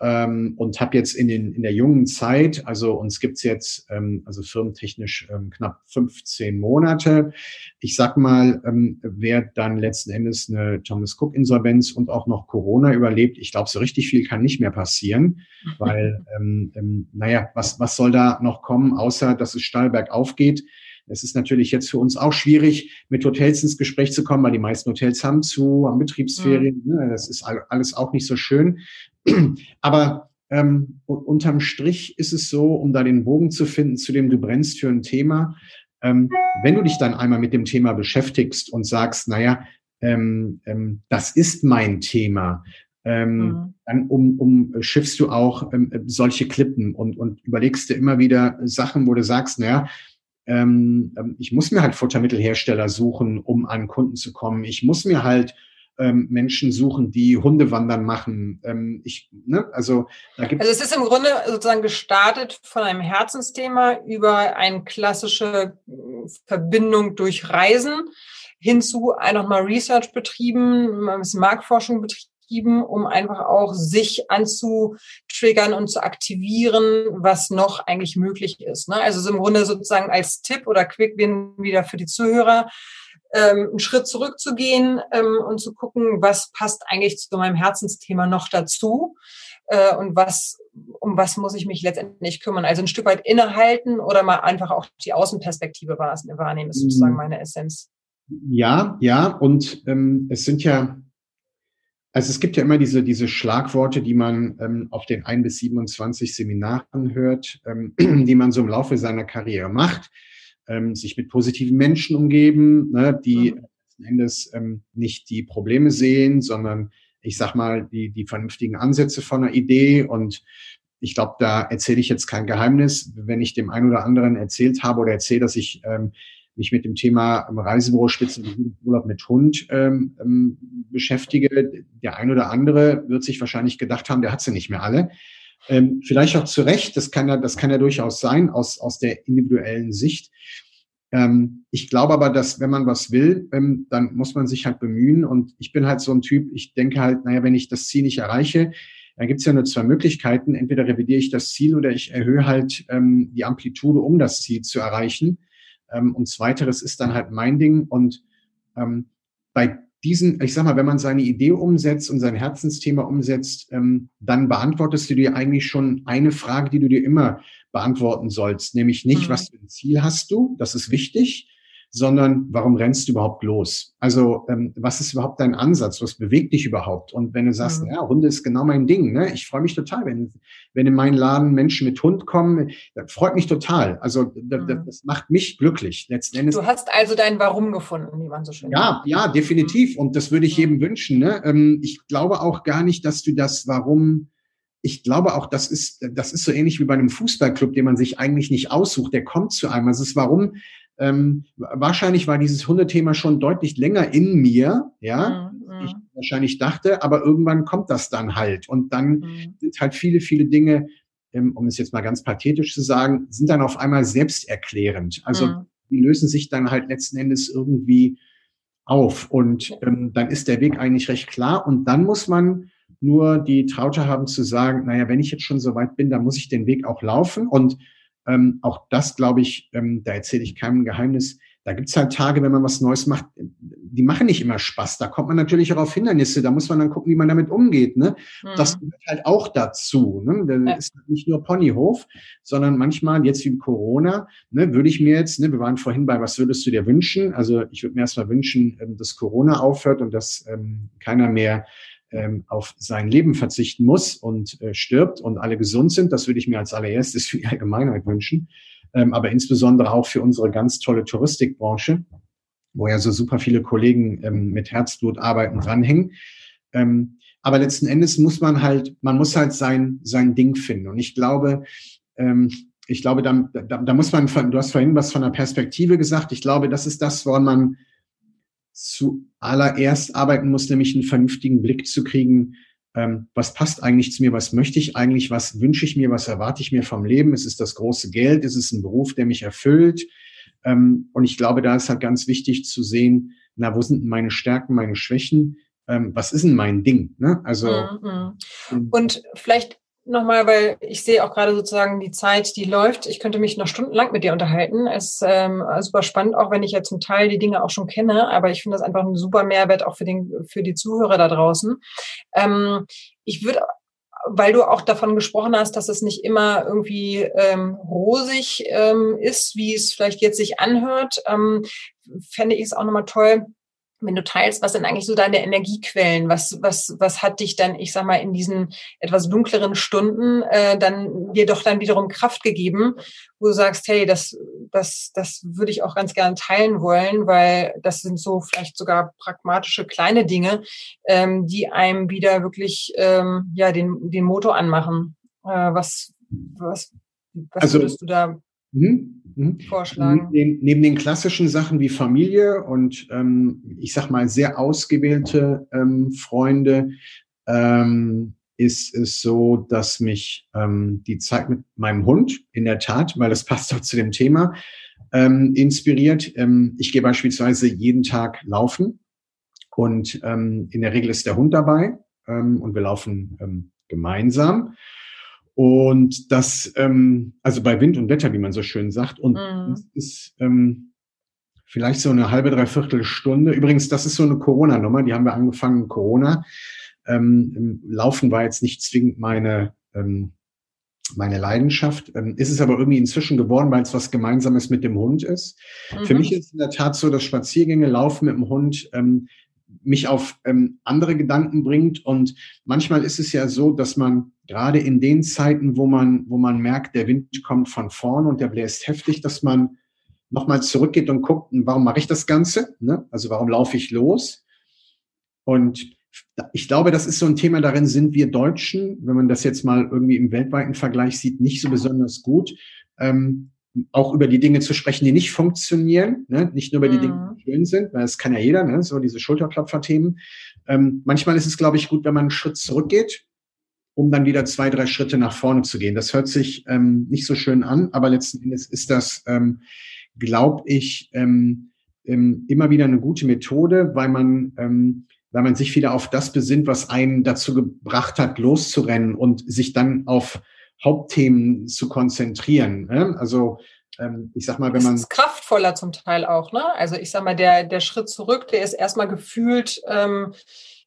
ähm, und habe jetzt in, den, in der jungen Zeit, also uns gibt's jetzt ähm, also firmentechnisch ähm, knapp 15 Monate. Ich sag mal, ähm, wer dann letzten Endes eine Thomas Cook-Insolvenz und auch noch Corona überlebt, ich glaube, so richtig viel kann nicht mehr passieren, weil, ähm, ähm, naja, was, was soll da noch kommen, außer dass es steil bergauf geht. Es ist natürlich jetzt für uns auch schwierig, mit Hotels ins Gespräch zu kommen, weil die meisten Hotels haben zu, haben Betriebsferien. Mhm. Das ist alles auch nicht so schön. Aber ähm, unterm Strich ist es so, um da den Bogen zu finden, zu dem du brennst für ein Thema. Ähm, wenn du dich dann einmal mit dem Thema beschäftigst und sagst, naja, ähm, ähm, das ist mein Thema, ähm, mhm. dann um, um schiffst du auch ähm, solche Klippen und, und überlegst dir immer wieder Sachen, wo du sagst, naja, ähm, ähm, ich muss mir halt Futtermittelhersteller suchen, um an Kunden zu kommen. Ich muss mir halt ähm, Menschen suchen, die Hundewandern machen. Ähm, ich, ne, also, da gibt also es ist im Grunde sozusagen gestartet von einem Herzensthema über eine klassische Verbindung durch Reisen hinzu einfach mal Research betrieben, Marktforschung betrieben um einfach auch sich anzutriggern und zu aktivieren, was noch eigentlich möglich ist. Ne? Also so im Grunde sozusagen als Tipp oder Quick-Win wieder für die Zuhörer, ähm, einen Schritt zurückzugehen ähm, und zu gucken, was passt eigentlich zu meinem Herzensthema noch dazu äh, und was um was muss ich mich letztendlich kümmern. Also ein Stück weit innehalten oder mal einfach auch die Außenperspektive wahrnehmen, ist sozusagen mhm. meine Essenz. Ja, ja, und ähm, es sind ja also es gibt ja immer diese, diese Schlagworte, die man ähm, auf den ein bis 27 Seminaren hört, ähm, die man so im Laufe seiner Karriere macht, ähm, sich mit positiven Menschen umgeben, ne, die mhm. letzten Endes ähm, nicht die Probleme sehen, sondern ich sag mal, die, die vernünftigen Ansätze von einer Idee und ich glaube, da erzähle ich jetzt kein Geheimnis, wenn ich dem einen oder anderen erzählt habe oder erzähle, dass ich ähm, mich mit dem Thema Reisebüro Spitzenurlaub mit Hund ähm, ähm, beschäftige, der ein oder andere wird sich wahrscheinlich gedacht haben, der hat sie nicht mehr alle. Ähm, vielleicht auch zu Recht, das kann ja, das kann ja durchaus sein aus, aus der individuellen Sicht. Ähm, ich glaube aber, dass wenn man was will, ähm, dann muss man sich halt bemühen. Und ich bin halt so ein Typ, ich denke halt, naja, wenn ich das Ziel nicht erreiche, dann gibt es ja nur zwei Möglichkeiten. Entweder revidiere ich das Ziel oder ich erhöhe halt ähm, die Amplitude, um das Ziel zu erreichen. Ähm, und zweiteres ist dann halt mein Ding. Und ähm, bei diesen, ich sag mal, wenn man seine Idee umsetzt und sein Herzensthema umsetzt, ähm, dann beantwortest du dir eigentlich schon eine Frage, die du dir immer beantworten sollst, nämlich nicht, mhm. was für ein Ziel hast du, das ist wichtig, sondern warum rennst du überhaupt los? Also ähm, was ist überhaupt dein Ansatz? Was bewegt dich überhaupt? Und wenn du sagst, mhm. ja, Hunde ist genau mein Ding, ne? ich freue mich total, wenn, wenn in meinen Laden Menschen mit Hund kommen, das freut mich total. Also das, mhm. das macht mich glücklich. Letzten Endes. Du hast also dein Warum gefunden, wie man so schön Ja, sagt. ja, definitiv. Und das würde ich mhm. jedem wünschen. Ne? Ähm, ich glaube auch gar nicht, dass du das Warum ich glaube auch, das ist, das ist so ähnlich wie bei einem Fußballclub, den man sich eigentlich nicht aussucht. Der kommt zu einem. Also es ist warum, ähm, wahrscheinlich war dieses Hundethema schon deutlich länger in mir, ja, mhm. ich wahrscheinlich dachte, aber irgendwann kommt das dann halt. Und dann mhm. sind halt viele, viele Dinge, ähm, um es jetzt mal ganz pathetisch zu sagen, sind dann auf einmal selbsterklärend. Also mhm. die lösen sich dann halt letzten Endes irgendwie auf. Und ähm, dann ist der Weg eigentlich recht klar. Und dann muss man nur die Traute haben zu sagen, naja, wenn ich jetzt schon so weit bin, dann muss ich den Weg auch laufen. Und ähm, auch das, glaube ich, ähm, da erzähle ich keinem Geheimnis. Da gibt es halt Tage, wenn man was Neues macht, die machen nicht immer Spaß. Da kommt man natürlich auch auf Hindernisse. Da muss man dann gucken, wie man damit umgeht. Ne? Mhm. Das gehört halt auch dazu. Ne? Das ja. ist nicht nur Ponyhof, sondern manchmal, jetzt wie Corona, ne, würde ich mir jetzt, ne, wir waren vorhin bei, was würdest du dir wünschen? Also ich würde mir erstmal wünschen, ähm, dass Corona aufhört und dass ähm, keiner mehr ähm, auf sein Leben verzichten muss und äh, stirbt und alle gesund sind. Das würde ich mir als allererstes für die Allgemeinheit wünschen. Ähm, aber insbesondere auch für unsere ganz tolle Touristikbranche, wo ja so super viele Kollegen ähm, mit Herzblut arbeiten, dranhängen. Ähm, aber letzten Endes muss man halt, man muss halt sein, sein Ding finden. Und ich glaube, ähm, ich glaube, da, da, da muss man, du hast vorhin was von der Perspektive gesagt. Ich glaube, das ist das, woran man zuallererst arbeiten muss, nämlich einen vernünftigen Blick zu kriegen, ähm, was passt eigentlich zu mir, was möchte ich eigentlich, was wünsche ich mir, was erwarte ich mir vom Leben, ist es das große Geld, ist es ein Beruf, der mich erfüllt. Ähm, und ich glaube, da ist halt ganz wichtig zu sehen, na, wo sind meine Stärken, meine Schwächen? Ähm, was ist denn mein Ding? Ne? Also mhm. und vielleicht nochmal, weil ich sehe auch gerade sozusagen die Zeit, die läuft. Ich könnte mich noch stundenlang mit dir unterhalten. Es ist ähm, super spannend, auch wenn ich ja zum Teil die Dinge auch schon kenne, aber ich finde das einfach ein super Mehrwert auch für, den, für die Zuhörer da draußen. Ähm, ich würde weil du auch davon gesprochen hast, dass es nicht immer irgendwie ähm, rosig ähm, ist, wie es vielleicht jetzt sich anhört, ähm, fände ich es auch nochmal toll, wenn du teilst, was sind eigentlich so deine Energiequellen? Was, was, was hat dich dann, ich sag mal, in diesen etwas dunkleren Stunden äh, dann dir doch dann wiederum Kraft gegeben, wo du sagst, hey, das, das, das würde ich auch ganz gerne teilen wollen, weil das sind so vielleicht sogar pragmatische kleine Dinge, ähm, die einem wieder wirklich ähm, ja den, den Motor anmachen. Äh, was, was, was also, würdest du da Mhm. Mhm. vorschlagen? Neben, neben, den klassischen Sachen wie Familie und ähm, ich sag mal sehr ausgewählte ähm, Freunde ähm, ist es so, dass mich ähm, die Zeit mit meinem Hund in der Tat, weil das passt auch zu dem Thema, ähm, inspiriert. Ähm, ich gehe beispielsweise jeden Tag laufen und in der Regel ist der Hund dabei und wir laufen gemeinsam. Und das, ähm, also bei Wind und Wetter, wie man so schön sagt. Und mhm. das ist ähm, vielleicht so eine halbe, dreiviertel Stunde. Übrigens, das ist so eine Corona-Nummer, die haben wir angefangen, Corona. Ähm, Laufen war jetzt nicht zwingend meine, ähm, meine Leidenschaft. Ähm, ist es aber irgendwie inzwischen geworden, weil es was Gemeinsames mit dem Hund ist. Mhm. Für mich ist in der Tat so, dass Spaziergänge, Laufen mit dem Hund ähm, mich auf ähm, andere Gedanken bringt. Und manchmal ist es ja so, dass man gerade in den Zeiten, wo man, wo man merkt, der Wind kommt von vorn und der bläst heftig, dass man nochmal zurückgeht und guckt, warum mache ich das Ganze? Ne? Also warum laufe ich los? Und ich glaube, das ist so ein Thema, darin sind wir Deutschen, wenn man das jetzt mal irgendwie im weltweiten Vergleich sieht, nicht so besonders gut. Ähm, auch über die Dinge zu sprechen, die nicht funktionieren, ne? nicht nur über die Dinge, die mhm. schön sind, weil das kann ja jeder, ne? so diese Schulterklopfer-Themen. Ähm, manchmal ist es, glaube ich, gut, wenn man einen Schritt zurückgeht, um dann wieder zwei, drei Schritte nach vorne zu gehen. Das hört sich ähm, nicht so schön an, aber letzten Endes ist das, ähm, glaube ich, ähm, ähm, immer wieder eine gute Methode, weil man, ähm, weil man sich wieder auf das besinnt, was einen dazu gebracht hat, loszurennen und sich dann auf Hauptthemen zu konzentrieren. Ne? Also ähm, ich sag mal, wenn man. Das ist kraftvoller zum Teil auch, ne? Also ich sag mal, der, der Schritt zurück, der ist erstmal gefühlt, ähm,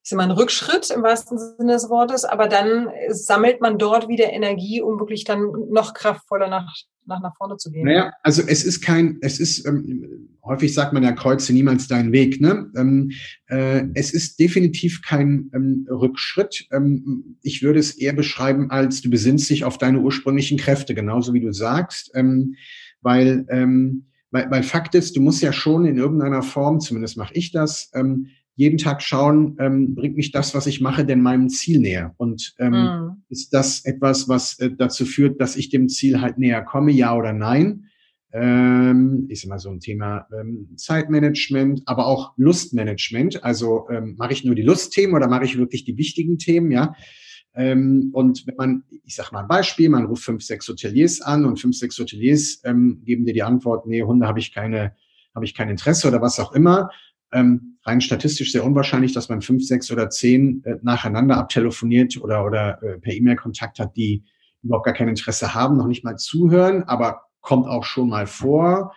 ist immer ein Rückschritt im wahrsten Sinne des Wortes, aber dann sammelt man dort wieder Energie, um wirklich dann noch kraftvoller nach, nach, nach vorne zu gehen. Naja, also es ist kein, es ist, ähm, häufig sagt man ja, kreuze niemals deinen Weg. Ne? Ähm, äh, es ist definitiv kein ähm, Rückschritt. Ähm, ich würde es eher beschreiben als, du besinnst dich auf deine ursprünglichen Kräfte, genauso wie du sagst, ähm, weil, ähm, weil, weil Fakt ist, du musst ja schon in irgendeiner Form, zumindest mache ich das, ähm, jeden Tag schauen, ähm, bringt mich das, was ich mache, denn meinem Ziel näher? Und ähm, mhm. ist das etwas, was äh, dazu führt, dass ich dem Ziel halt näher komme, ja oder nein? Ähm, ist immer so ein Thema ähm, Zeitmanagement, aber auch Lustmanagement. Also ähm, mache ich nur die Lustthemen oder mache ich wirklich die wichtigen Themen, ja? Ähm, und wenn man, ich sage mal ein Beispiel, man ruft fünf, sechs Hoteliers an und fünf, sechs Hoteliers ähm, geben dir die Antwort, nee, Hunde habe ich keine, habe ich kein Interesse oder was auch immer ähm, rein statistisch sehr unwahrscheinlich, dass man fünf, sechs oder zehn äh, nacheinander abtelefoniert oder, oder äh, per E-Mail Kontakt hat, die überhaupt gar kein Interesse haben, noch nicht mal zuhören, aber kommt auch schon mal vor.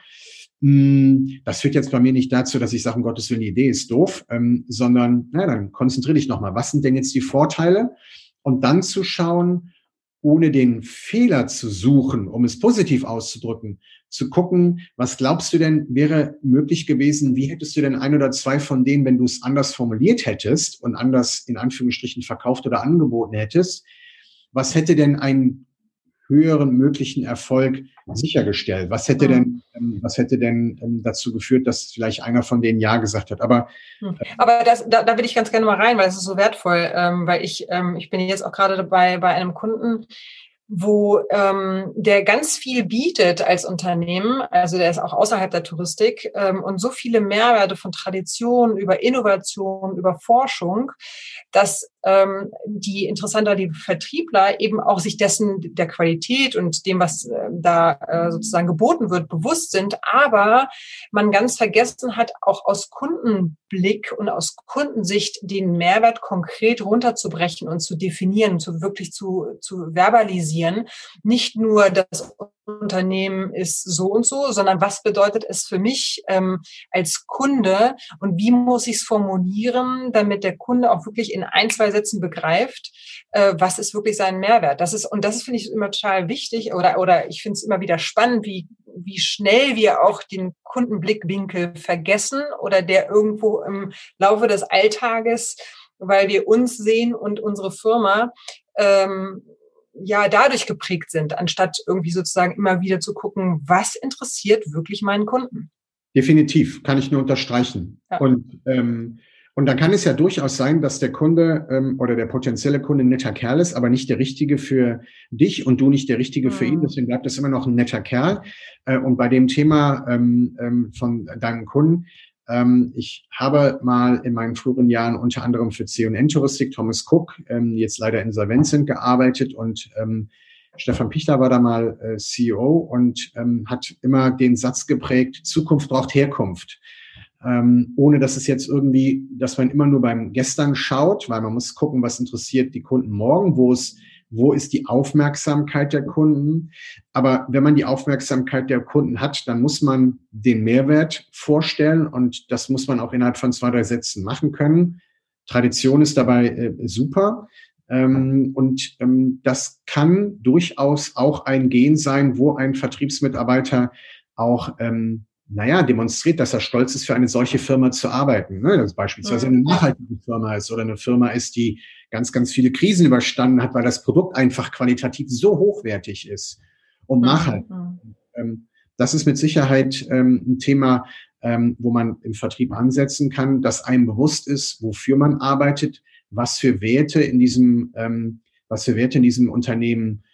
hm, das führt jetzt bei mir nicht dazu, dass ich sage, um Gottes Willen, die Idee ist doof, ähm, sondern na, dann konzentriere dich nochmal. Was sind denn jetzt die Vorteile? Und dann zu schauen, ohne den Fehler zu suchen, um es positiv auszudrücken, zu gucken, was glaubst du denn wäre möglich gewesen? Wie hättest du denn ein oder zwei von denen, wenn du es anders formuliert hättest und anders in Anführungsstrichen verkauft oder angeboten hättest? Was hätte denn ein höheren möglichen Erfolg sichergestellt? Was hätte denn, ähm, was hätte denn ähm, dazu geführt, dass vielleicht einer von denen Ja gesagt hat? Aber, hm. aber das, da, da will ich ganz gerne mal rein, weil es ist so wertvoll, ähm, weil ich, ähm, ich bin jetzt auch gerade dabei bei einem Kunden, wo ähm, der ganz viel bietet als Unternehmen, also der ist auch außerhalb der Touristik ähm, und so viele Mehrwerte von Tradition über Innovation, über Forschung, dass ähm, die interessanter die Vertriebler eben auch sich dessen der Qualität und dem, was äh, da äh, sozusagen geboten wird, bewusst sind, aber man ganz vergessen hat, auch aus Kundenblick und aus Kundensicht den Mehrwert konkret runterzubrechen und zu definieren, zu wirklich zu, zu verbalisieren. Nicht nur das Unternehmen ist so und so, sondern was bedeutet es für mich ähm, als Kunde und wie muss ich es formulieren, damit der Kunde auch wirklich in ein, zwei Sätzen begreift, äh, was ist wirklich sein Mehrwert. Das ist, und das finde ich immer total wichtig oder, oder ich finde es immer wieder spannend, wie, wie schnell wir auch den Kundenblickwinkel vergessen oder der irgendwo im Laufe des Alltages, weil wir uns sehen und unsere Firma, ähm, ja dadurch geprägt sind, anstatt irgendwie sozusagen immer wieder zu gucken, was interessiert wirklich meinen Kunden. Definitiv, kann ich nur unterstreichen. Ja. Und ähm, und dann kann es ja durchaus sein, dass der Kunde ähm, oder der potenzielle Kunde ein netter Kerl ist, aber nicht der richtige für dich und du nicht der richtige mhm. für ihn. Mhm. Deswegen bleibt es immer noch ein netter Kerl. Äh, und bei dem Thema ähm, ähm, von deinen Kunden, ich habe mal in meinen früheren Jahren unter anderem für C&N-Touristik, Thomas Cook, ähm, jetzt leider insolvent sind, gearbeitet und ähm, Stefan Pichler war da mal äh, CEO und ähm, hat immer den Satz geprägt, Zukunft braucht Herkunft. Ähm, ohne dass es jetzt irgendwie, dass man immer nur beim Gestern schaut, weil man muss gucken, was interessiert die Kunden morgen, wo es wo ist die Aufmerksamkeit der Kunden. Aber wenn man die Aufmerksamkeit der Kunden hat, dann muss man den Mehrwert vorstellen und das muss man auch innerhalb von zwei, drei Sätzen machen können. Tradition ist dabei äh, super. Ähm, und ähm, das kann durchaus auch ein Gehen sein, wo ein Vertriebsmitarbeiter auch ähm, naja, demonstriert, dass er stolz ist, für eine solche Firma zu arbeiten. Ne? Dass beispielsweise eine nachhaltige Firma ist oder eine Firma ist, die ganz, ganz viele Krisen überstanden hat, weil das Produkt einfach qualitativ so hochwertig ist und mhm. nachhaltig. Mhm. das ist mit Sicherheit ähm, ein Thema, ähm, wo man im Vertrieb ansetzen kann, dass einem bewusst ist, wofür man arbeitet, was für Werte in diesem, ähm, was für Werte in diesem Unternehmen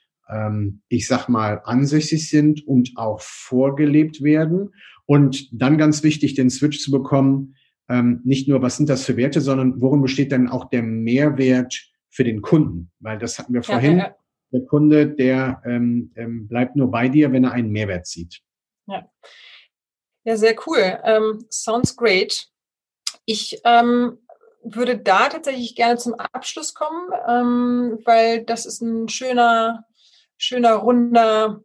ich sag mal, ansässig sind und auch vorgelebt werden und dann ganz wichtig, den Switch zu bekommen, ähm, nicht nur, was sind das für Werte, sondern worin besteht denn auch der Mehrwert für den Kunden? Weil das hatten wir vorhin. Ja, ja, ja. Der Kunde, der ähm, ähm, bleibt nur bei dir, wenn er einen Mehrwert sieht. Ja, ja sehr cool. Ähm, sounds great. Ich ähm, würde da tatsächlich gerne zum Abschluss kommen, ähm, weil das ist ein schöner, schöner runder,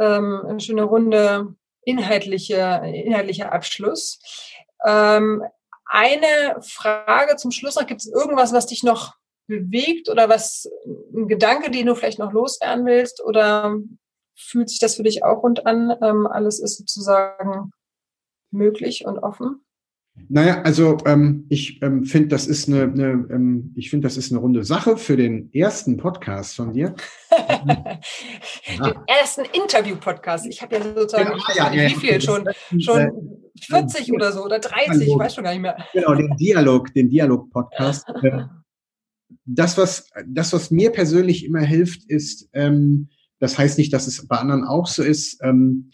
ähm, eine schöne runde inhaltliche, inhaltlicher Abschluss. Ähm, eine Frage zum Schluss noch. Gibt es irgendwas, was dich noch bewegt oder was, ein Gedanke, den du vielleicht noch loswerden willst oder fühlt sich das für dich auch rund an? Ähm, alles ist sozusagen möglich und offen? Naja, also ähm, ich ähm, finde, das ist eine, eine ähm, ich finde, das ist eine runde Sache für den ersten Podcast von dir. den ersten Interview-Podcast. Ich habe ja sozusagen, genau, ja, nicht, wie viel schon, schon 40 oder so oder 30, ich weiß schon gar nicht mehr. Genau, den Dialog, den Dialog-Podcast. Ähm, das, was, das, was mir persönlich immer hilft, ist, ähm, das heißt nicht, dass es bei anderen auch so ist. Ähm,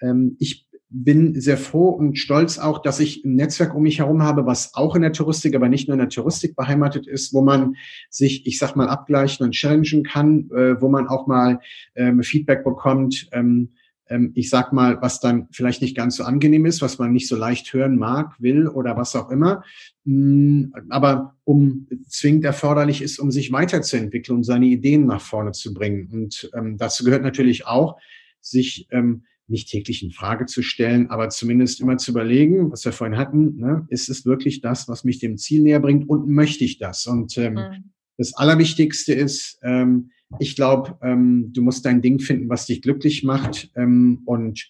ähm, ich bin sehr froh und stolz auch, dass ich ein Netzwerk um mich herum habe, was auch in der Touristik, aber nicht nur in der Touristik beheimatet ist, wo man sich, ich sag mal, abgleichen und challengen kann, äh, wo man auch mal ähm, Feedback bekommt. Ähm, ähm, ich sag mal, was dann vielleicht nicht ganz so angenehm ist, was man nicht so leicht hören mag, will oder was auch immer. Mm, aber um zwingend erforderlich ist, um sich weiterzuentwickeln und seine Ideen nach vorne zu bringen. Und ähm, dazu gehört natürlich auch, sich ähm, nicht täglich in Frage zu stellen, aber zumindest immer zu überlegen, was wir vorhin hatten, ne, ist es wirklich das, was mich dem Ziel näher bringt und möchte ich das? Und ähm, mhm. das Allerwichtigste ist, ähm, ich glaube, ähm, du musst dein Ding finden, was dich glücklich macht ähm, und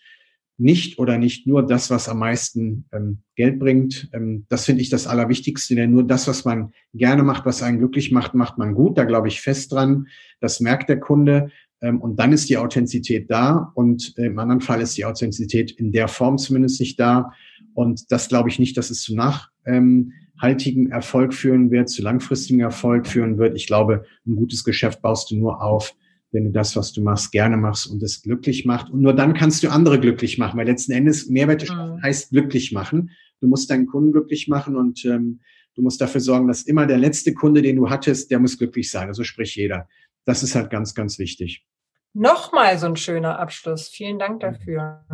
nicht oder nicht nur das, was am meisten ähm, Geld bringt. Ähm, das finde ich das Allerwichtigste, denn nur das, was man gerne macht, was einen glücklich macht, macht man gut. Da glaube ich fest dran. Das merkt der Kunde. Ähm, und dann ist die Authentizität da. Und äh, im anderen Fall ist die Authentizität in der Form zumindest nicht da. Und das glaube ich nicht, dass es zu nachhaltigem Erfolg führen wird, zu langfristigem Erfolg führen wird. Ich glaube, ein gutes Geschäft baust du nur auf, wenn du das, was du machst, gerne machst und es glücklich macht. Und nur dann kannst du andere glücklich machen, weil letzten Endes Mehrwerte mhm. heißt glücklich machen. Du musst deinen Kunden glücklich machen und ähm, du musst dafür sorgen, dass immer der letzte Kunde, den du hattest, der muss glücklich sein. Also sprich jeder. Das ist halt ganz, ganz wichtig. Nochmal so ein schöner Abschluss. Vielen Dank dafür.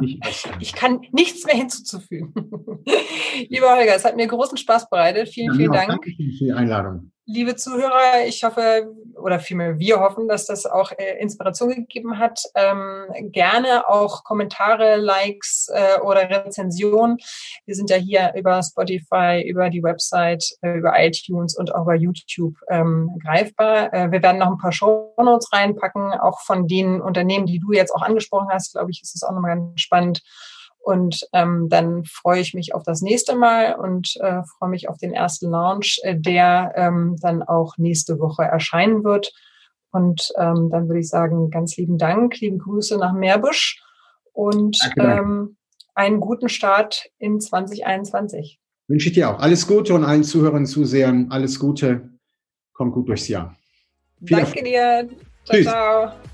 Ich kann nichts mehr hinzuzufügen. Lieber Holger, es hat mir großen Spaß bereitet. Vielen, ja, vielen Dank. Danke für die Einladung. Liebe Zuhörer, ich hoffe, oder vielmehr wir hoffen, dass das auch äh, Inspiration gegeben hat. Ähm, gerne auch Kommentare, Likes äh, oder Rezensionen. Wir sind ja hier über Spotify, über die Website, äh, über iTunes und auch über YouTube ähm, greifbar. Äh, wir werden noch ein paar Show Notes reinpacken, auch von den Unternehmen, die du jetzt auch angesprochen hast. Glaube ich, ist es auch nochmal ganz spannend und ähm, dann freue ich mich auf das nächste Mal und äh, freue mich auf den ersten Launch, äh, der ähm, dann auch nächste Woche erscheinen wird. Und ähm, dann würde ich sagen, ganz lieben Dank, liebe Grüße nach Meerbusch und ähm, einen guten Start in 2021. Wünsche ich dir auch. Alles Gute und allen Zuhörern, Zusehern alles Gute. Kommt gut durchs Jahr. Viel Danke Erfolg. dir. Ciao, Tschüss. ciao.